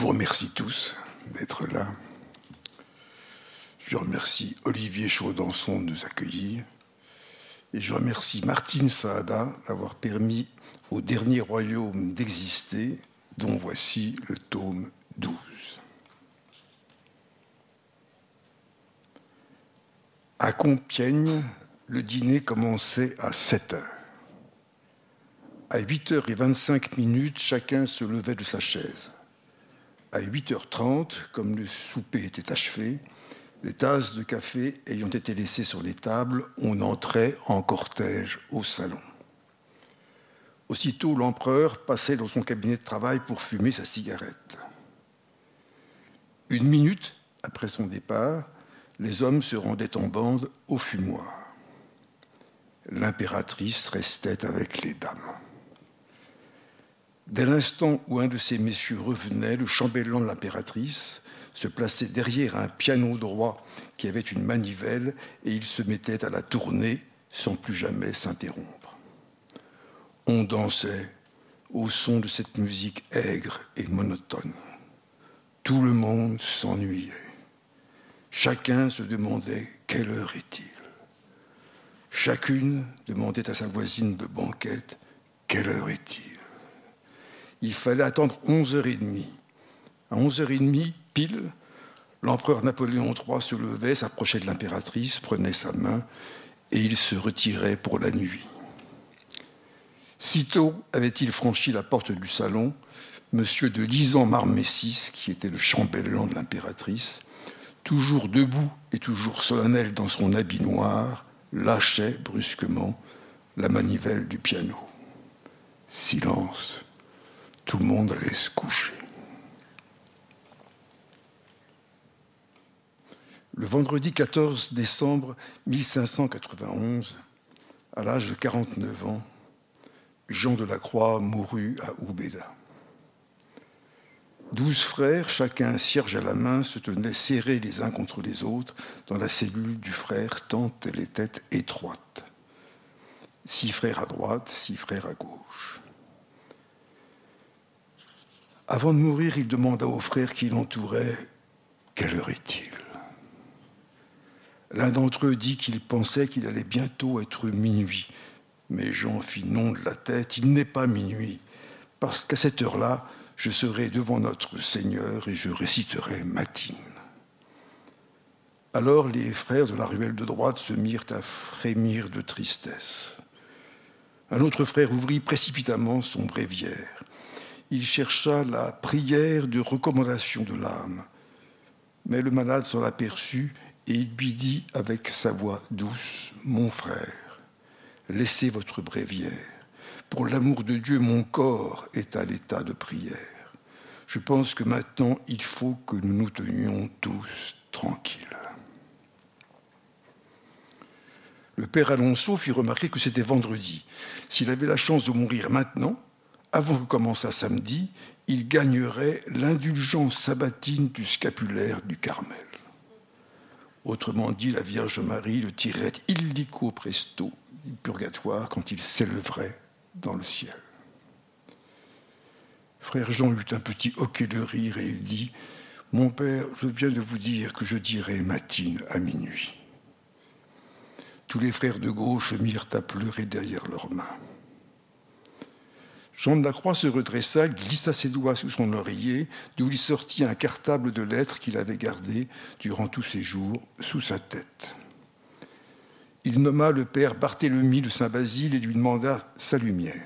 vous remercie tous d'être là. Je remercie Olivier Chaudançon de nous accueillir. Et je remercie Martine Saada d'avoir permis au dernier royaume d'exister, dont voici le tome 12. À Compiègne, le dîner commençait à 7 heures. À 8h25 minutes, chacun se levait de sa chaise. À 8h30, comme le souper était achevé, les tasses de café ayant été laissées sur les tables, on entrait en cortège au salon. Aussitôt, l'empereur passait dans son cabinet de travail pour fumer sa cigarette. Une minute après son départ, les hommes se rendaient en bande au fumoir. L'impératrice restait avec les dames. Dès l'instant où un de ces messieurs revenait, le chambellan de l'impératrice se plaçait derrière un piano droit qui avait une manivelle et il se mettait à la tourner sans plus jamais s'interrompre. On dansait au son de cette musique aigre et monotone. Tout le monde s'ennuyait. Chacun se demandait quelle heure est-il. Chacune demandait à sa voisine de banquette quelle heure est-il il fallait attendre 11h30. À 11h30, pile, l'empereur Napoléon III se levait, s'approchait de l'impératrice, prenait sa main et il se retirait pour la nuit. Sitôt avait-il franchi la porte du salon, M. de Lisan-Marmessis, qui était le chambellan de l'impératrice, toujours debout et toujours solennel dans son habit noir, lâchait brusquement la manivelle du piano. Silence tout le monde allait se coucher. Le vendredi 14 décembre 1591, à l'âge de 49 ans, Jean de la Croix mourut à Oubeda. Douze frères, chacun cierge à la main, se tenaient serrés les uns contre les autres dans la cellule du frère tant elle était étroite. Six frères à droite, six frères à gauche. Avant de mourir, il demanda aux frères qui l'entouraient Quelle heure est-il? L'un d'entre eux dit qu'il pensait qu'il allait bientôt être minuit. Mais Jean fit non de la tête Il n'est pas minuit, parce qu'à cette heure-là, je serai devant notre Seigneur et je réciterai matine. Alors les frères de la ruelle de droite se mirent à frémir de tristesse. Un autre frère ouvrit précipitamment son bréviaire il chercha la prière de recommandation de l'âme. Mais le malade s'en aperçut et il lui dit avec sa voix douce, Mon frère, laissez votre bréviaire. Pour l'amour de Dieu, mon corps est à l'état de prière. Je pense que maintenant, il faut que nous nous tenions tous tranquilles. Le père Alonso fit remarquer que c'était vendredi. S'il avait la chance de mourir maintenant, avant que commençât samedi, il gagnerait l'indulgence sabatine du scapulaire du Carmel. Autrement dit, la Vierge Marie le tirerait illico presto du purgatoire quand il s'élèverait dans le ciel. Frère Jean eut un petit hoquet de rire et il dit Mon père, je viens de vous dire que je dirai matine à minuit. Tous les frères de gauche mirent à pleurer derrière leurs mains. Jean de la Croix se redressa, glissa ses doigts sous son oreiller, d'où il sortit un cartable de lettres qu'il avait gardé durant tous ses jours sous sa tête. Il nomma le père Barthélemy de Saint-Basile et lui demanda sa lumière.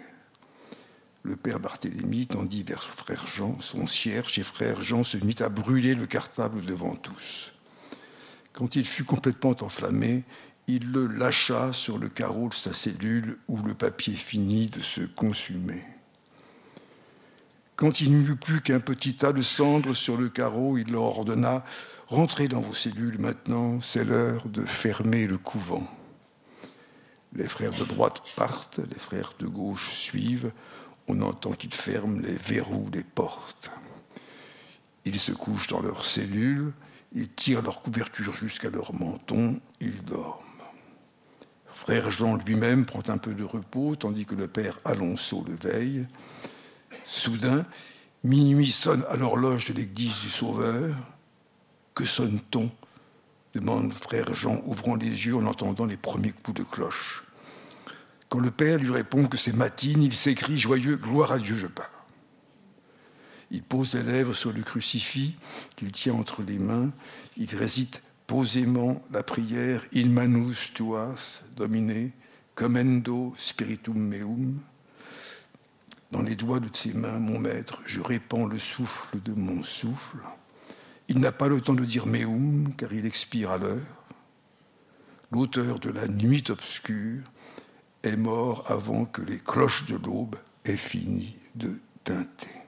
Le père Barthélemy tendit vers frère Jean son cierge et frère Jean se mit à brûler le cartable devant tous. Quand il fut complètement enflammé, il le lâcha sur le carreau de sa cellule où le papier finit de se consumer. Quand il n'y eut plus qu'un petit tas de cendres sur le carreau, il leur ordonna Rentrez dans vos cellules maintenant, c'est l'heure de fermer le couvent. Les frères de droite partent, les frères de gauche suivent. On entend qu'ils ferment les verrous des portes. Ils se couchent dans leurs cellules, ils tirent leur couverture jusqu'à leur menton, ils dorment. Frère Jean lui-même prend un peu de repos, tandis que le père Alonso le veille. Soudain, Minuit sonne à l'horloge de l'église du Sauveur. Que sonne-t-on demande frère Jean, ouvrant les yeux en entendant les premiers coups de cloche. Quand le père lui répond que c'est matine, il s'écrie joyeux Gloire à Dieu, je pars. Il pose les lèvres sur le crucifix qu'il tient entre les mains. Il récite posément la prière Il manus tuas, Domine, commendo spiritum meum. Dans les doigts de ses mains, mon maître, je répands le souffle de mon souffle. Il n'a pas le temps de dire meum, car il expire à l'heure. L'auteur de la nuit obscure est mort avant que les cloches de l'aube aient fini de teinter.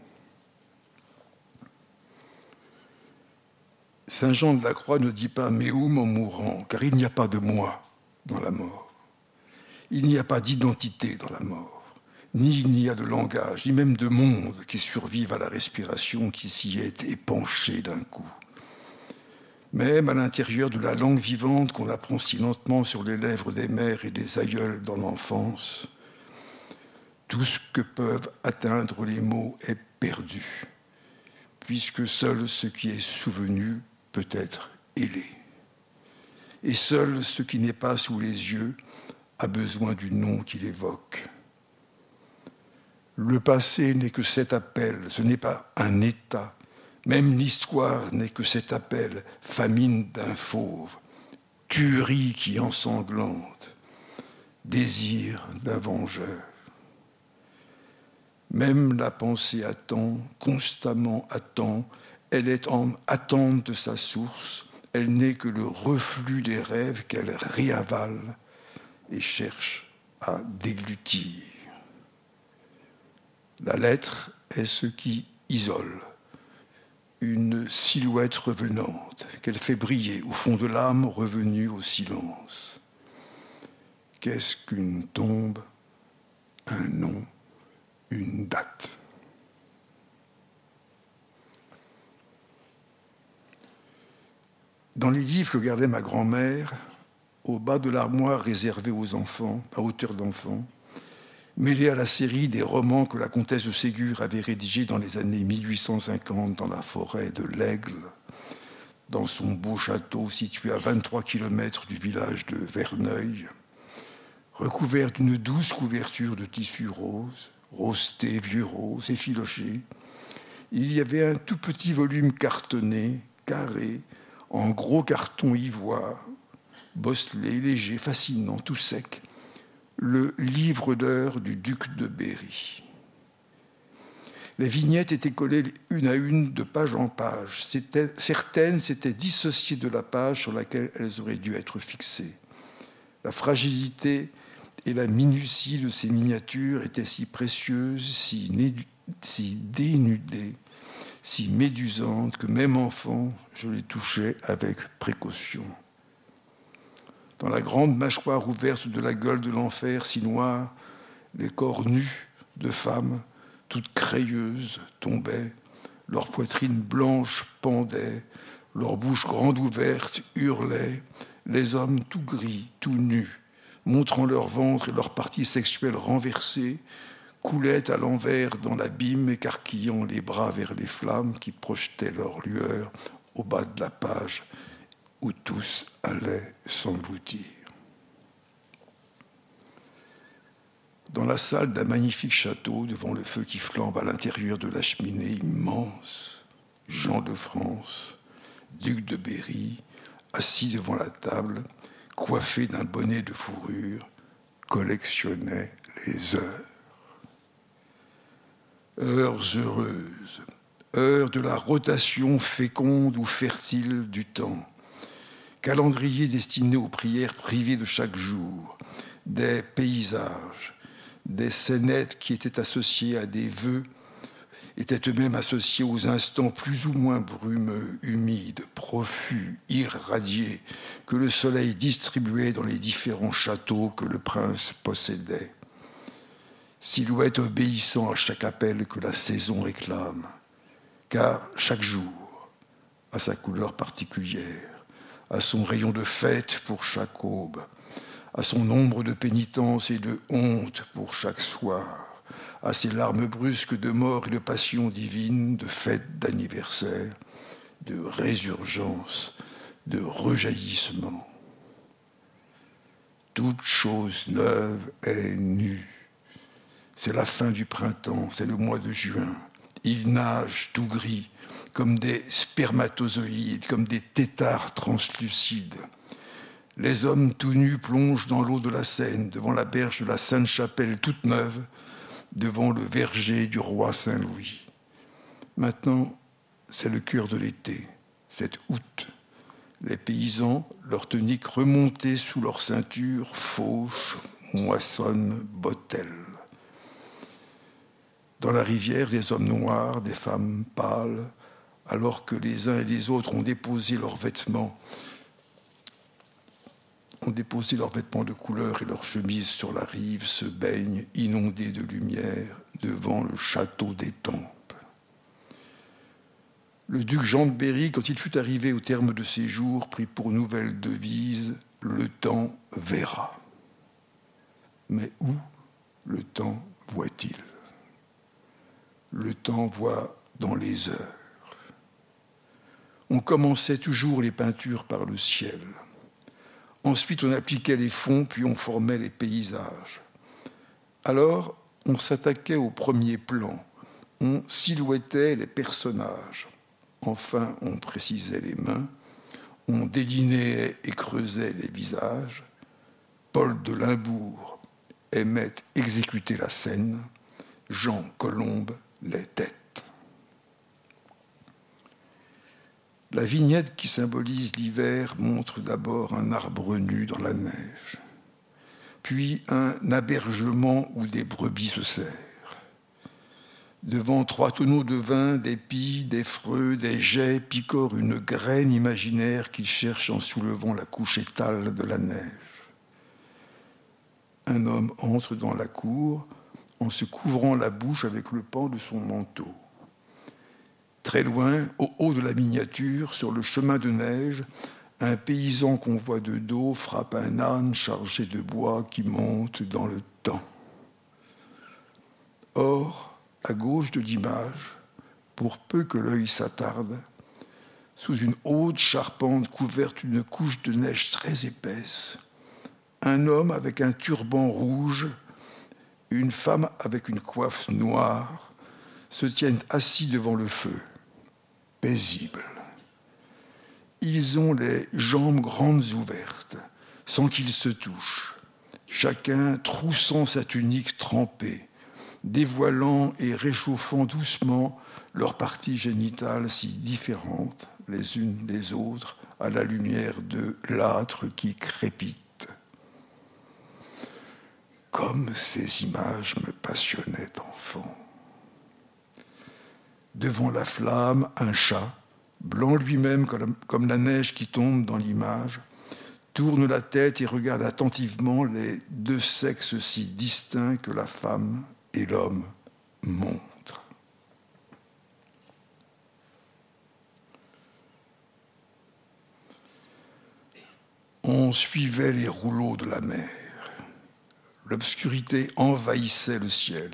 Saint Jean de la Croix ne dit pas meum en mourant, car il n'y a pas de moi dans la mort. Il n'y a pas d'identité dans la mort ni il n'y a de langage, ni même de monde qui survive à la respiration qui s'y est épanchée d'un coup. Même à l'intérieur de la langue vivante qu'on apprend si lentement sur les lèvres des mères et des aïeuls dans l'enfance, tout ce que peuvent atteindre les mots est perdu, puisque seul ce qui est souvenu peut être ailé. Et seul ce qui n'est pas sous les yeux a besoin du nom qu'il évoque. Le passé n'est que cet appel, ce n'est pas un état. Même l'histoire n'est que cet appel, famine d'un fauve, tuerie qui ensanglante, désir d'un vengeur. Même la pensée attend, constamment attend, elle est en attente de sa source, elle n'est que le reflux des rêves qu'elle réavale et cherche à déglutir. La lettre est ce qui isole, une silhouette revenante qu'elle fait briller au fond de l'âme revenue au silence. Qu'est-ce qu'une tombe, un nom, une date? Dans les livres que gardait ma grand-mère, au bas de l'armoire réservée aux enfants, à hauteur d'enfants, mêlé à la série des romans que la comtesse de Ségur avait rédigés dans les années 1850 dans la forêt de l'Aigle, dans son beau château situé à 23 km du village de Verneuil, recouvert d'une douce couverture de tissu rose, rosté, vieux rose, effiloché. Il y avait un tout petit volume cartonné, carré, en gros carton ivoire, bosselé, léger, fascinant, tout sec, le livre d'heures du duc de Berry. Les vignettes étaient collées une à une de page en page. Certaines s'étaient dissociées de la page sur laquelle elles auraient dû être fixées. La fragilité et la minutie de ces miniatures étaient si précieuses, si, si dénudées, si médusantes que même enfant, je les touchais avec précaution dans la grande mâchoire ouverte de la gueule de l'enfer si noire, les corps nus de femmes, toutes crayeuses, tombaient, leurs poitrines blanches pendaient, leurs bouches grandes ouvertes hurlaient, les hommes tout gris, tout nus, montrant leur ventre et leurs parties sexuelles renversées, coulaient à l'envers dans l'abîme, écarquillant les bras vers les flammes qui projetaient leur lueur au bas de la page où tous allaient s'engloutir. Dans la salle d'un magnifique château, devant le feu qui flambe à l'intérieur de la cheminée immense, Jean de France, duc de Berry, assis devant la table, coiffé d'un bonnet de fourrure, collectionnait les heures. Heures heureuses, heures de la rotation féconde ou fertile du temps calendrier destiné aux prières privées de chaque jour, des paysages, des scénettes qui étaient associées à des vœux, étaient eux-mêmes associés aux instants plus ou moins brumeux, humides, profus, irradiés, que le soleil distribuait dans les différents châteaux que le prince possédait. Silhouette obéissant à chaque appel que la saison réclame, car chaque jour a sa couleur particulière à son rayon de fête pour chaque aube, à son nombre de pénitences et de honte pour chaque soir, à ces larmes brusques de mort et de passion divine, de fête d'anniversaire, de résurgence, de rejaillissement. Toute chose neuve est nue. C'est la fin du printemps, c'est le mois de juin. Il nage tout gris, comme des spermatozoïdes, comme des têtards translucides. Les hommes tout nus plongent dans l'eau de la Seine, devant la berge de la Sainte-Chapelle toute neuve, devant le verger du roi Saint-Louis. Maintenant, c'est le cœur de l'été, c'est août. Les paysans, leur tunique remontée sous leur ceinture, fauchent, moissonnent, bottellent. Dans la rivière, des hommes noirs, des femmes pâles, alors que les uns et les autres ont déposé leurs vêtements, ont déposé leurs vêtements de couleur et leurs chemises sur la rive, se baignent, inondés de lumière, devant le château d'Étampes. Le duc Jean de Berry, quand il fut arrivé au terme de ses jours, prit pour nouvelle devise Le temps verra. Mais où le temps voit-il? Le temps voit dans les heures. On commençait toujours les peintures par le ciel. Ensuite, on appliquait les fonds, puis on formait les paysages. Alors, on s'attaquait au premier plan, on silhouettait les personnages. Enfin, on précisait les mains, on délinéait et creusait les visages. Paul de Limbourg aimait exécuter la scène, Jean Colombe les têtes. La vignette qui symbolise l'hiver montre d'abord un arbre nu dans la neige, puis un abergement où des brebis se serrent. Devant trois tonneaux de vin, des pies, des freux, des jets, picore une graine imaginaire qu'il cherche en soulevant la couche étale de la neige. Un homme entre dans la cour en se couvrant la bouche avec le pan de son manteau. Très loin, au haut de la miniature, sur le chemin de neige, un paysan qu'on voit de dos frappe un âne chargé de bois qui monte dans le temps. Or, à gauche de l'image, pour peu que l'œil s'attarde, sous une haute charpente couverte d'une couche de neige très épaisse, un homme avec un turban rouge, une femme avec une coiffe noire, se tiennent assis devant le feu Ils ont les jambes grandes ouvertes, sans qu'ils se touchent, chacun troussant sa tunique trempée, dévoilant et réchauffant doucement leurs parties génitales si différentes les unes des autres à la lumière de l'âtre qui crépite. Comme ces images me passionnaient enfant. Devant la flamme, un chat, blanc lui-même comme la neige qui tombe dans l'image, tourne la tête et regarde attentivement les deux sexes si distincts que la femme et l'homme montrent. On suivait les rouleaux de la mer. L'obscurité envahissait le ciel.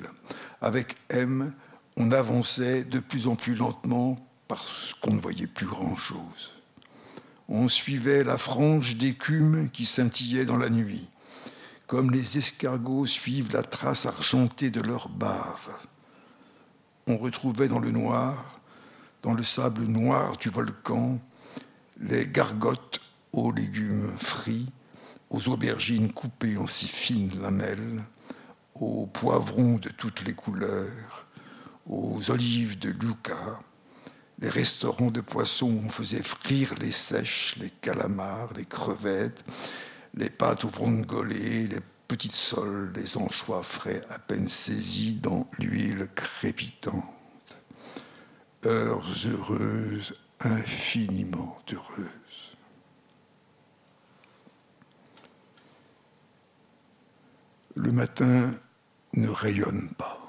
Avec M, on avançait de plus en plus lentement parce qu'on ne voyait plus grand-chose. On suivait la frange d'écume qui scintillait dans la nuit, comme les escargots suivent la trace argentée de leur bave. On retrouvait dans le noir, dans le sable noir du volcan, les gargotes aux légumes frits, aux aubergines coupées en si fines lamelles, aux poivrons de toutes les couleurs, aux olives de Lucca, les restaurants de poissons où faisait frire les sèches, les calamars, les crevettes, les pâtes au vongolais, les petites soles, les anchois frais à peine saisis dans l'huile crépitante. Heures heureuses, infiniment heureuses. Le matin ne rayonne pas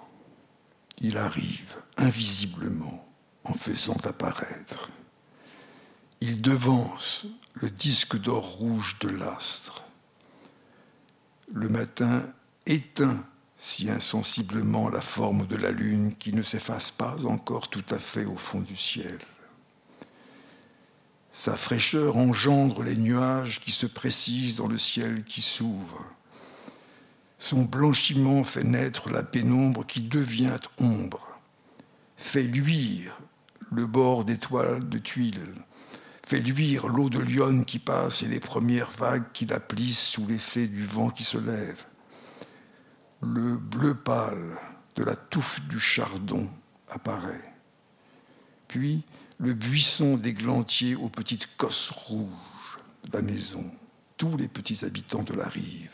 il arrive invisiblement en faisant apparaître. Il devance le disque d'or rouge de l'astre. Le matin éteint si insensiblement la forme de la lune qui ne s'efface pas encore tout à fait au fond du ciel. Sa fraîcheur engendre les nuages qui se précisent dans le ciel qui s'ouvre. Son blanchiment fait naître la pénombre qui devient ombre, fait luire le bord d'étoiles de tuiles, fait luire l'eau de lionne qui passe et les premières vagues qui la plissent sous l'effet du vent qui se lève. Le bleu pâle de la touffe du chardon apparaît. Puis le buisson d'églantiers aux petites cosses rouges, la maison, tous les petits habitants de la rive,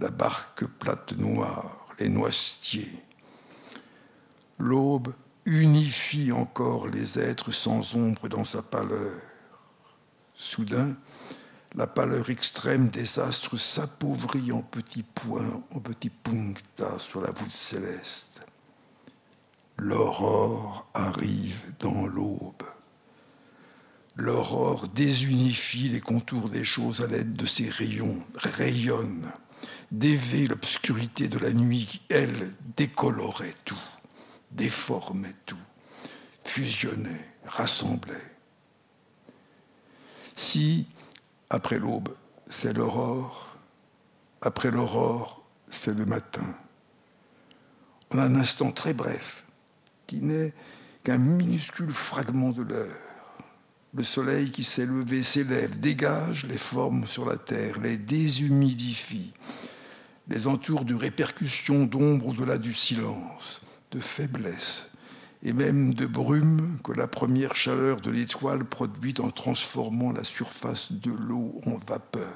la barque plate noire, les noisetiers. L'aube unifie encore les êtres sans ombre dans sa pâleur. Soudain, la pâleur extrême des astres s'appauvrit en petits points, en petits punctas sur la voûte céleste. L'aurore arrive dans l'aube. L'aurore désunifie les contours des choses à l'aide de ses rayons, rayonne, dévait l'obscurité de la nuit qui, elle, décolorait tout, déformait tout, fusionnait, rassemblait. Si, après l'aube, c'est l'aurore, après l'aurore, c'est le matin, en un instant très bref, qui n'est qu'un minuscule fragment de l'heure, le soleil qui s'est levé s'élève, dégage les formes sur la terre, les déshumidifie, les entoure de répercussions d'ombre au-delà du silence, de faiblesse, et même de brume que la première chaleur de l'étoile produit en transformant la surface de l'eau en vapeur.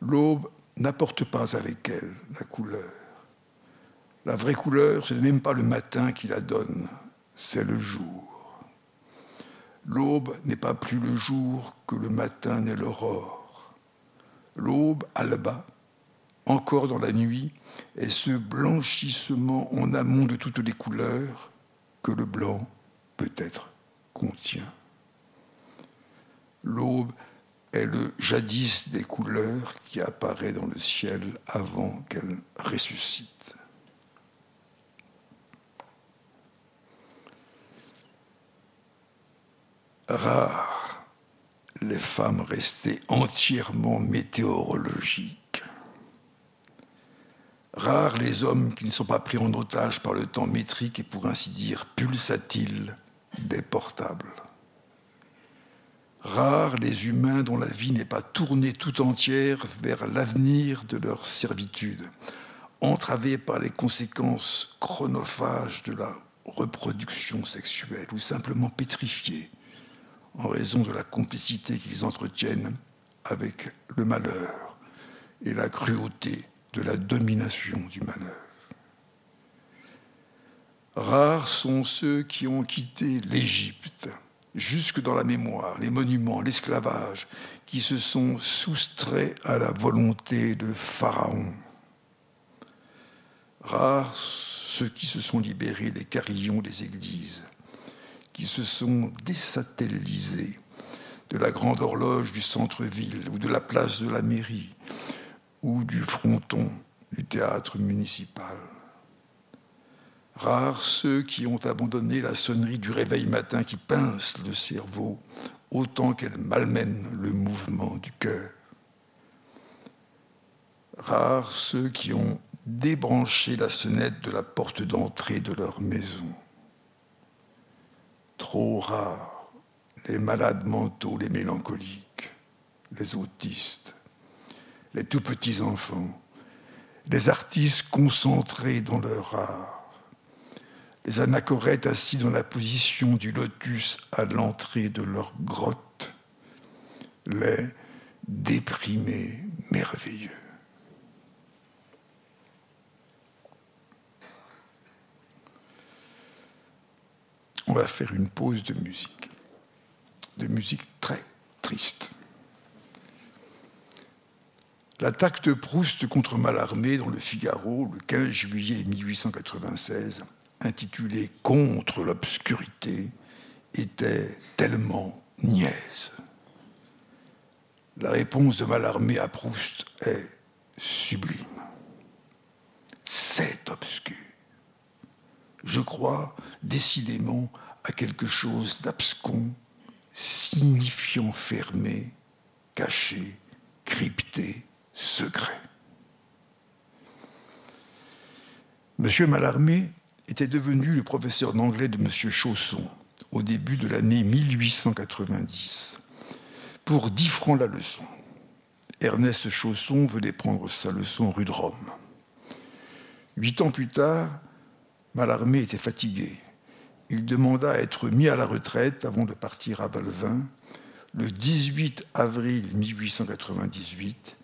L'aube n'apporte pas avec elle la couleur. La vraie couleur, ce n'est même pas le matin qui la donne, c'est le jour. L'aube n'est pas plus le jour que le matin n'est l'aurore. L'aube, alba, encore dans la nuit, est ce blanchissement en amont de toutes les couleurs que le blanc peut-être contient. L'aube est le jadis des couleurs qui apparaît dans le ciel avant qu'elle ressuscite. Rares les femmes restées entièrement météorologiques Rares les hommes qui ne sont pas pris en otage par le temps métrique et pour ainsi dire pulsatile des portables. Rares les humains dont la vie n'est pas tournée tout entière vers l'avenir de leur servitude, entravés par les conséquences chronophages de la reproduction sexuelle ou simplement pétrifiés en raison de la complicité qu'ils entretiennent avec le malheur et la cruauté de la domination du malheur. Rares sont ceux qui ont quitté l'Égypte, jusque dans la mémoire, les monuments, l'esclavage, qui se sont soustraits à la volonté de Pharaon. Rares ceux qui se sont libérés des carillons des églises, qui se sont désatellisés de la grande horloge du centre-ville ou de la place de la mairie, ou du fronton du théâtre municipal. Rares ceux qui ont abandonné la sonnerie du réveil matin qui pince le cerveau autant qu'elle malmène le mouvement du cœur. Rares ceux qui ont débranché la sonnette de la porte d'entrée de leur maison. Trop rares les malades mentaux, les mélancoliques, les autistes, les tout petits enfants, les artistes concentrés dans leur art, les anachorètes assis dans la position du lotus à l'entrée de leur grotte, les déprimés merveilleux. On va faire une pause de musique, de musique très triste. L'attaque de Proust contre Mallarmé dans le Figaro le 15 juillet 1896, intitulée Contre l'obscurité, était tellement niaise. La réponse de Mallarmé à Proust est sublime. c'est obscur. Je crois décidément à quelque chose d'abscon, signifiant fermé, caché, crypté, secret. Monsieur Mallarmé était devenu le professeur d'anglais de Monsieur Chausson au début de l'année 1890 pour 10 francs la leçon. Ernest Chausson venait prendre sa leçon rue de Rome. Huit ans plus tard, Mallarmé était fatigué. Il demanda à être mis à la retraite avant de partir à Valvin. Le 18 avril 1898,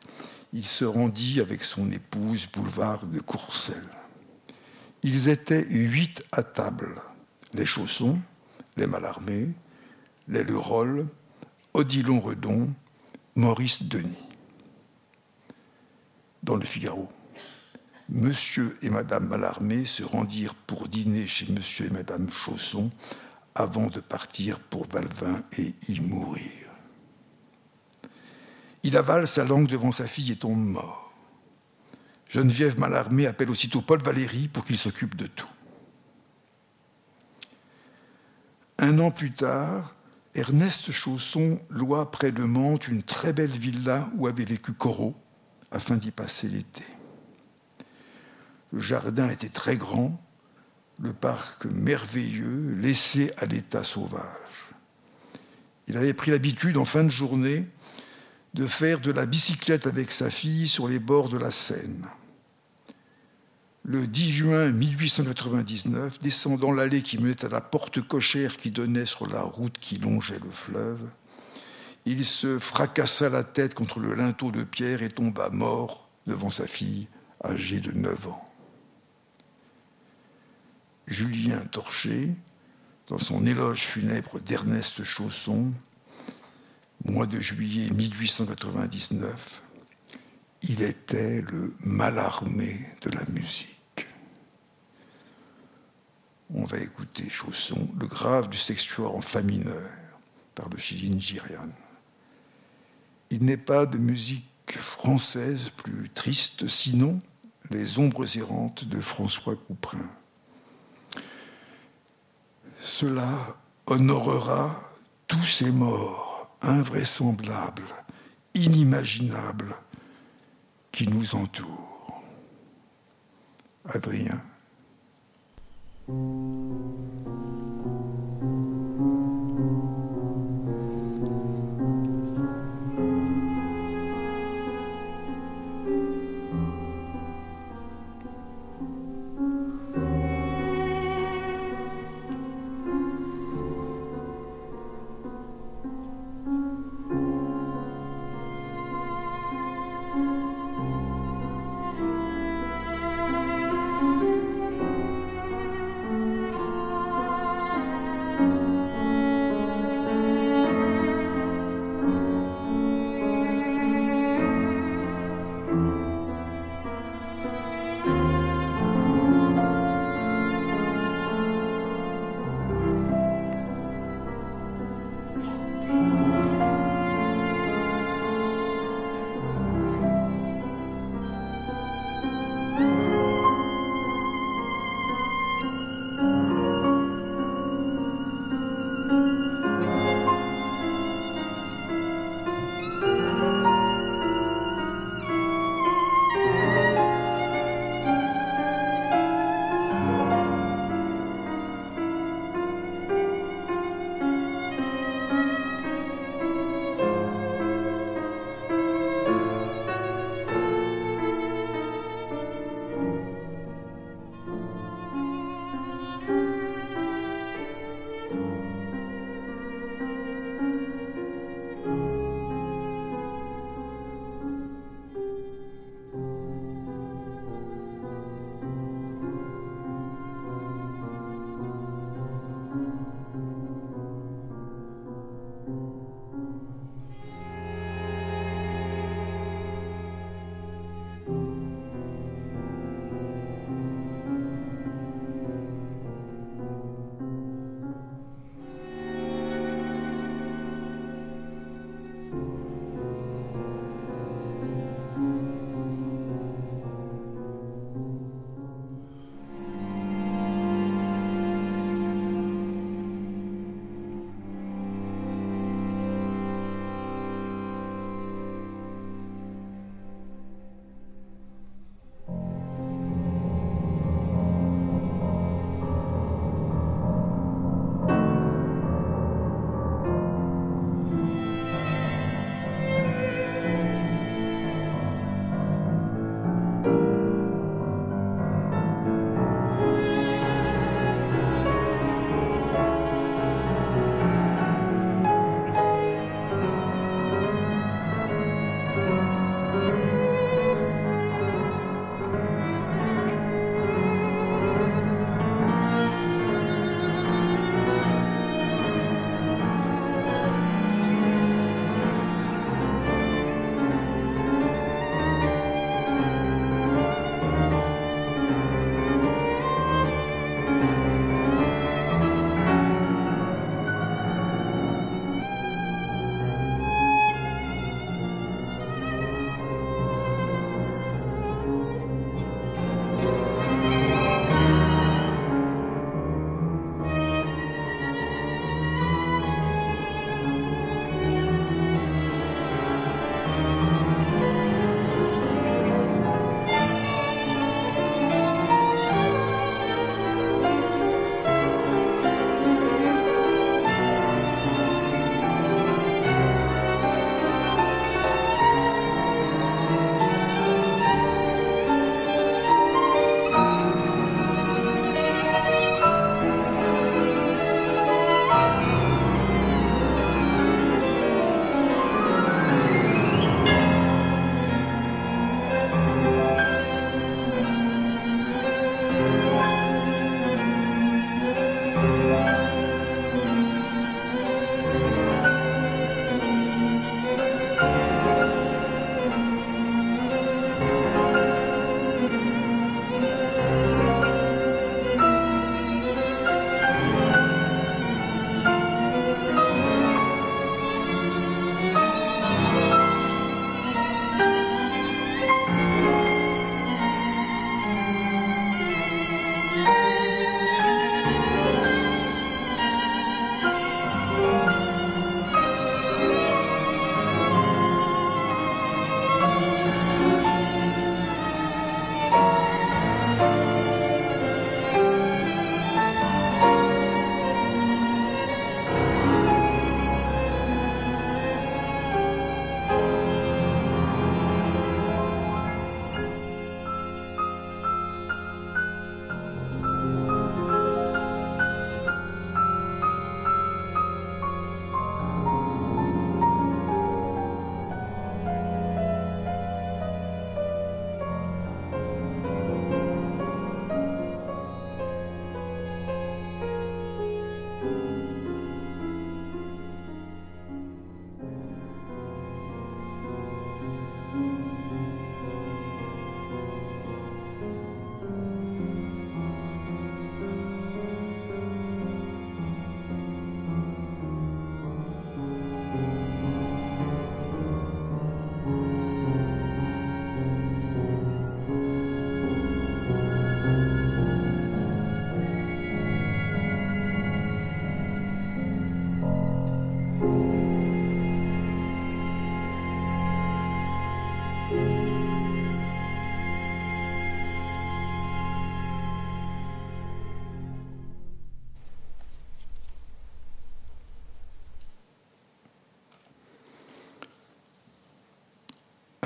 il se rendit avec son épouse boulevard de Courcelles. Ils étaient huit à table les Chaussons, les Mallarmé, les Leroll, Odilon Redon, Maurice Denis. Dans le Figaro, Monsieur et Madame Mallarmé se rendirent pour dîner chez Monsieur et Madame Chausson avant de partir pour Valvin et y mourir. Il avale sa langue devant sa fille et tombe mort. Geneviève Mallarmé appelle aussitôt Paul Valéry pour qu'il s'occupe de tout. Un an plus tard, Ernest Chausson loua près de Mantes une très belle villa où avait vécu Corot afin d'y passer l'été. Le jardin était très grand, le parc merveilleux, laissé à l'état sauvage. Il avait pris l'habitude, en fin de journée, de faire de la bicyclette avec sa fille sur les bords de la Seine. Le 10 juin 1899, descendant l'allée qui menait à la porte cochère qui donnait sur la route qui longeait le fleuve, il se fracassa la tête contre le linteau de pierre et tomba mort devant sa fille âgée de 9 ans. Julien Torché, dans son éloge funèbre d'Ernest Chausson, mois de juillet 1899, il était le mal-armé de la musique. On va écouter Chausson, le grave du sextuor en fa mineur, par le Chilin Girian. Il n'est pas de musique française plus triste, sinon Les ombres errantes de François Couperin. Cela honorera tous ces morts invraisemblables, inimaginables, qui nous entourent. Adrien.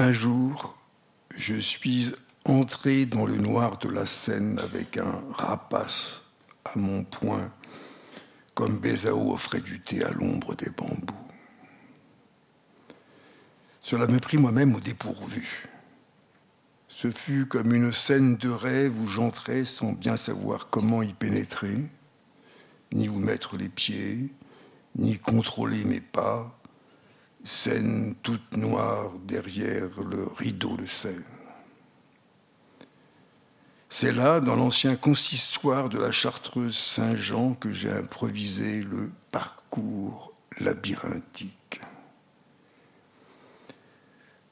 Un jour, je suis entré dans le noir de la Seine avec un rapace à mon poing, comme Bézao offrait du thé à l'ombre des bambous. Cela me prit moi-même au dépourvu. Ce fut comme une scène de rêve où j'entrais sans bien savoir comment y pénétrer, ni où mettre les pieds, ni contrôler mes pas, scène toute noire derrière le rideau de Seine. C'est là, dans l'ancien consistoire de la chartreuse Saint-Jean, que j'ai improvisé le parcours labyrinthique.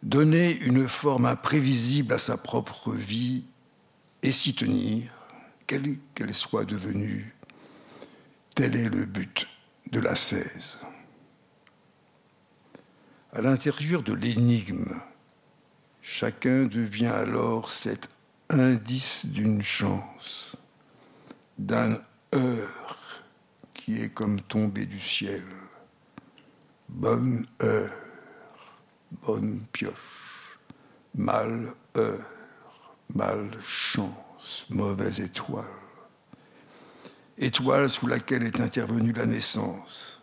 Donner une forme imprévisible à sa propre vie et s'y tenir, quelle qu'elle soit devenue, tel est le but de la 16. À l'intérieur de l'énigme, chacun devient alors cet indice d'une chance, d'un heure qui est comme tombé du ciel. Bonne heure, bonne pioche, mal heure, mal chance, mauvaise étoile. Étoile sous laquelle est intervenue la naissance,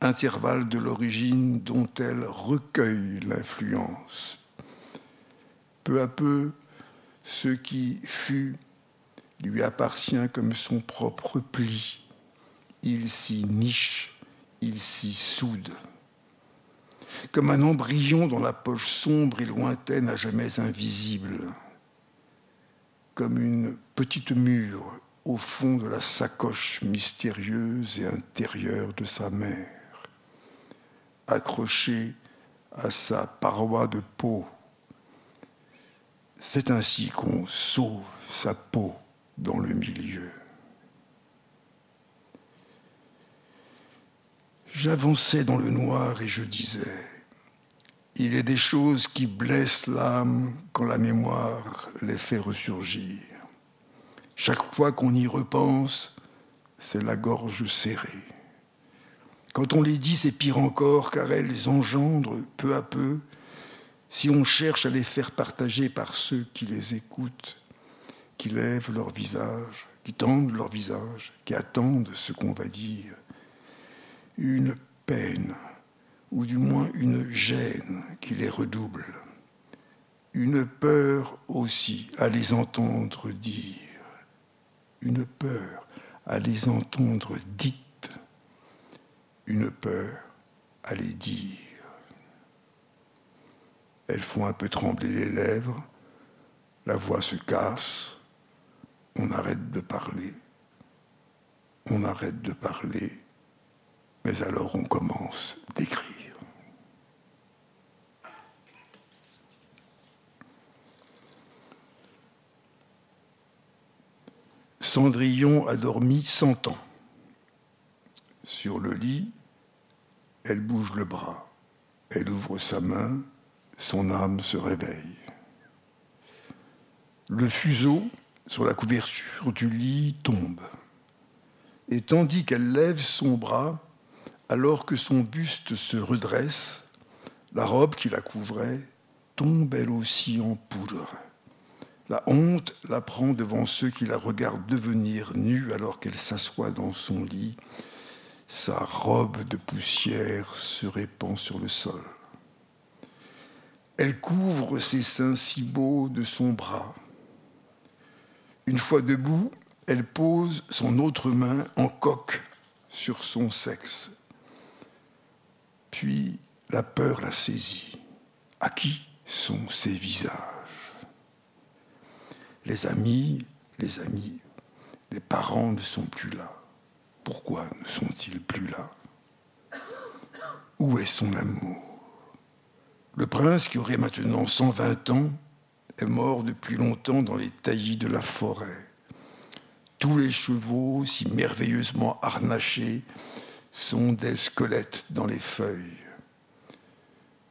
intervalle de l'origine dont elle recueille l'influence. Peu à peu, ce qui fut lui appartient comme son propre pli. Il s'y niche, il s'y soude. Comme un embryon dans la poche sombre et lointaine à jamais invisible. Comme une petite mûre au fond de la sacoche mystérieuse et intérieure de sa mère, accrochée à sa paroi de peau c'est ainsi qu'on sauve sa peau dans le milieu. J'avançais dans le noir et je disais, il est des choses qui blessent l'âme quand la mémoire les fait ressurgir. Chaque fois qu'on y repense, c'est la gorge serrée. Quand on les dit, c'est pire encore, car elles engendrent peu à peu si on cherche à les faire partager par ceux qui les écoutent, qui lèvent leur visage, qui tendent leur visage, qui attendent ce qu'on va dire, une peine, ou du moins une gêne qui les redouble, une peur aussi à les entendre dire, une peur à les entendre dites, une peur à les dire. Elles font un peu trembler les lèvres, la voix se casse, on arrête de parler, on arrête de parler, mais alors on commence d'écrire. Cendrillon a dormi cent ans. Sur le lit, elle bouge le bras, elle ouvre sa main, son âme se réveille. Le fuseau sur la couverture du lit tombe. Et tandis qu'elle lève son bras, alors que son buste se redresse, la robe qui la couvrait tombe elle aussi en poudre. La honte la prend devant ceux qui la regardent devenir nue alors qu'elle s'assoit dans son lit. Sa robe de poussière se répand sur le sol. Elle couvre ses seins si beaux de son bras. Une fois debout, elle pose son autre main en coque sur son sexe. Puis la peur la saisit. À qui sont ces visages? Les amis, les amis, les parents ne sont plus là. Pourquoi ne sont-ils plus là? Où est son amour? Le prince, qui aurait maintenant 120 ans, est mort depuis longtemps dans les taillis de la forêt. Tous les chevaux, si merveilleusement harnachés, sont des squelettes dans les feuilles.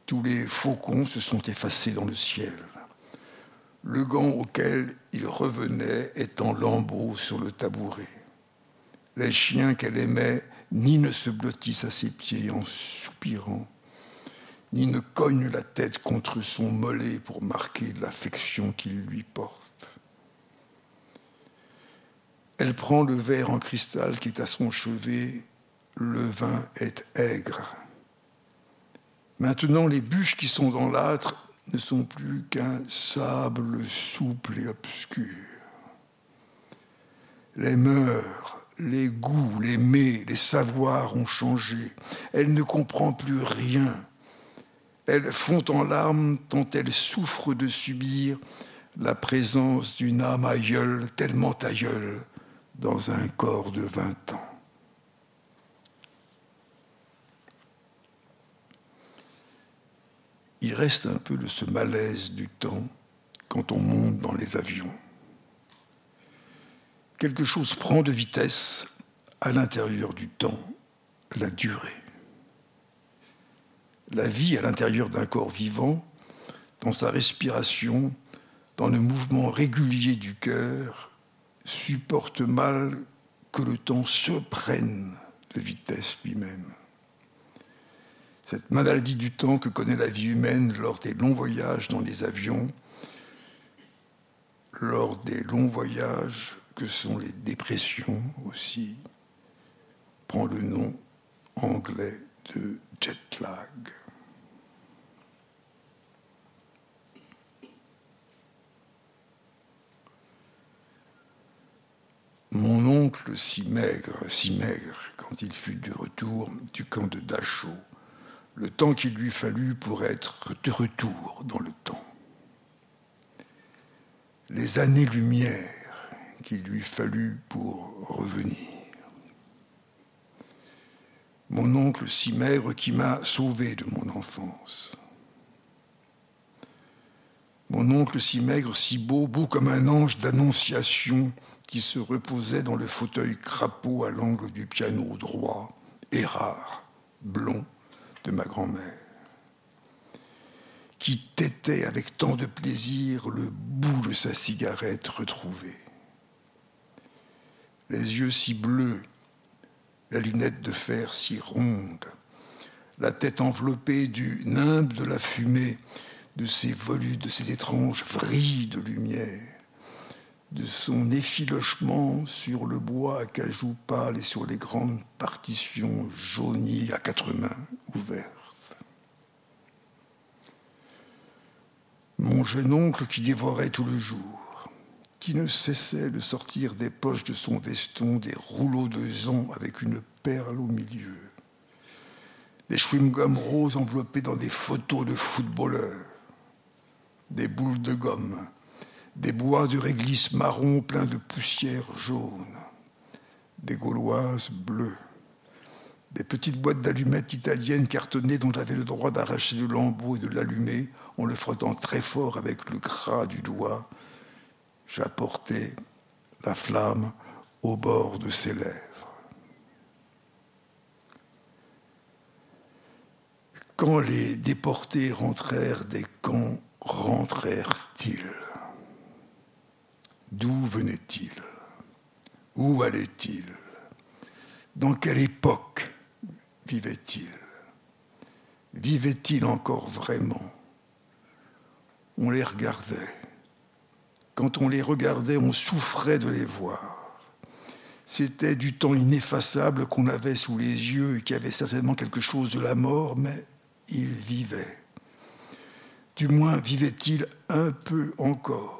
Tous les faucons se sont effacés dans le ciel. Le gant auquel il revenait est en lambeaux sur le tabouret. Les chiens qu'elle aimait ni ne se blottissent à ses pieds en soupirant, ni ne cogne la tête contre son mollet pour marquer l'affection qu'il lui porte. Elle prend le verre en cristal qui est à son chevet, le vin est aigre. Maintenant, les bûches qui sont dans l'âtre ne sont plus qu'un sable souple et obscur. Les mœurs, les goûts, les mets, les savoirs ont changé. Elle ne comprend plus rien. Elle fond en larmes tant elle souffre de subir la présence d'une âme aïeule, tellement aïeule, dans un corps de vingt ans. il reste un peu de ce malaise du temps quand on monte dans les avions. Quelque chose prend de vitesse à l'intérieur du temps, la durée. La vie à l'intérieur d'un corps vivant, dans sa respiration, dans le mouvement régulier du cœur, supporte mal que le temps se prenne de vitesse lui-même cette maladie du temps que connaît la vie humaine lors des longs voyages dans les avions, lors des longs voyages que sont les dépressions aussi, prend le nom anglais de jet lag. Mon oncle, si maigre, si maigre, quand il fut de retour du camp de Dachau, le temps qu'il lui fallut pour être de retour dans le temps. Les années-lumière qu'il lui fallut pour revenir. Mon oncle si maigre qui m'a sauvé de mon enfance. Mon oncle si maigre, si beau, beau comme un ange d'annonciation qui se reposait dans le fauteuil crapaud à l'angle du piano droit et rare, blond, de ma grand-mère, qui tétait avec tant de plaisir le bout de sa cigarette retrouvée. Les yeux si bleus, la lunette de fer si ronde, la tête enveloppée du nimbe de la fumée, de ces volutes, de ces étranges vrilles de lumière, de son effilochement sur le bois à cajou pâle et sur les grandes partitions jaunies à quatre mains ouvertes. Mon jeune oncle qui dévorait tout le jour, qui ne cessait de sortir des poches de son veston des rouleaux de zan avec une perle au milieu, des chewing-gums roses enveloppés dans des photos de footballeurs, des boules de gomme. Des bois de réglisse marron pleins de poussière jaune, des gauloises bleues, des petites boîtes d'allumettes italiennes cartonnées dont j'avais le droit d'arracher le lambeau et de l'allumer en le frottant très fort avec le gras du doigt. J'apportais la flamme au bord de ses lèvres. Quand les déportés rentrèrent des camps, rentrèrent-ils? D'où venait-il Où allait-il Dans quelle époque vivait-il Vivait-il encore vraiment? On les regardait. Quand on les regardait, on souffrait de les voir. C'était du temps ineffaçable qu'on avait sous les yeux et qui avait certainement quelque chose de la mort, mais il vivait. Du moins vivait-il un peu encore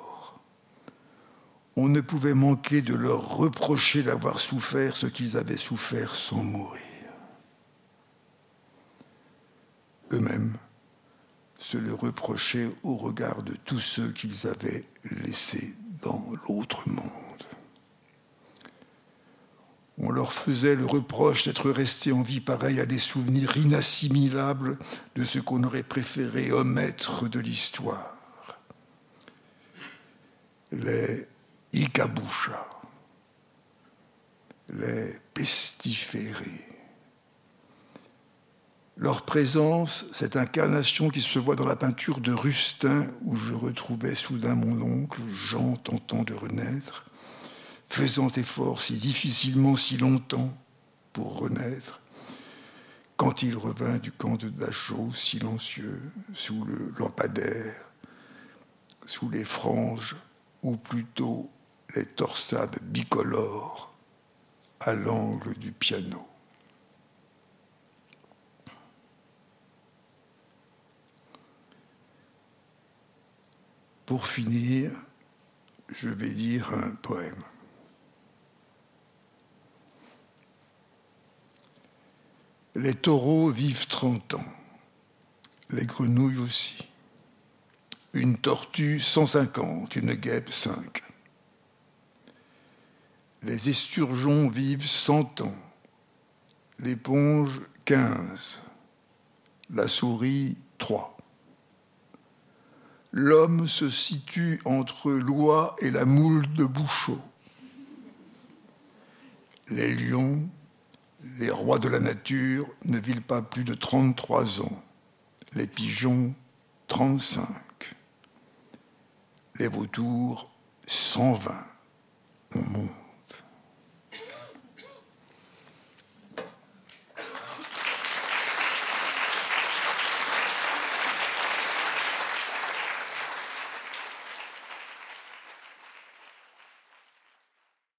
on ne pouvait manquer de leur reprocher d'avoir souffert ce qu'ils avaient souffert sans mourir. Eux-mêmes se le reprochaient au regard de tous ceux qu'ils avaient laissés dans l'autre monde. On leur faisait le reproche d'être restés en vie pareille à des souvenirs inassimilables de ce qu'on aurait préféré omettre de l'histoire. Les Icaboucha, les pestiférés. Leur présence, cette incarnation qui se voit dans la peinture de Rustin, où je retrouvais soudain mon oncle, Jean tentant de renaître, faisant effort si difficilement, si longtemps pour renaître, quand il revint du camp de Dachau, silencieux, sous le lampadaire, sous les franges, ou plutôt les torsades bicolores, à l'angle du piano. Pour finir, je vais lire un poème. Les taureaux vivent 30 ans, les grenouilles aussi. Une tortue 150, une guêpe 5. Les esturgeons vivent 100 ans, l'éponge 15, la souris 3 l'homme se situe entre l'oie et la moule de Bouchot. Les lions, les rois de la nature, ne vivent pas plus de 33 ans. Les pigeons, 35. Les vautours, 120. On monte.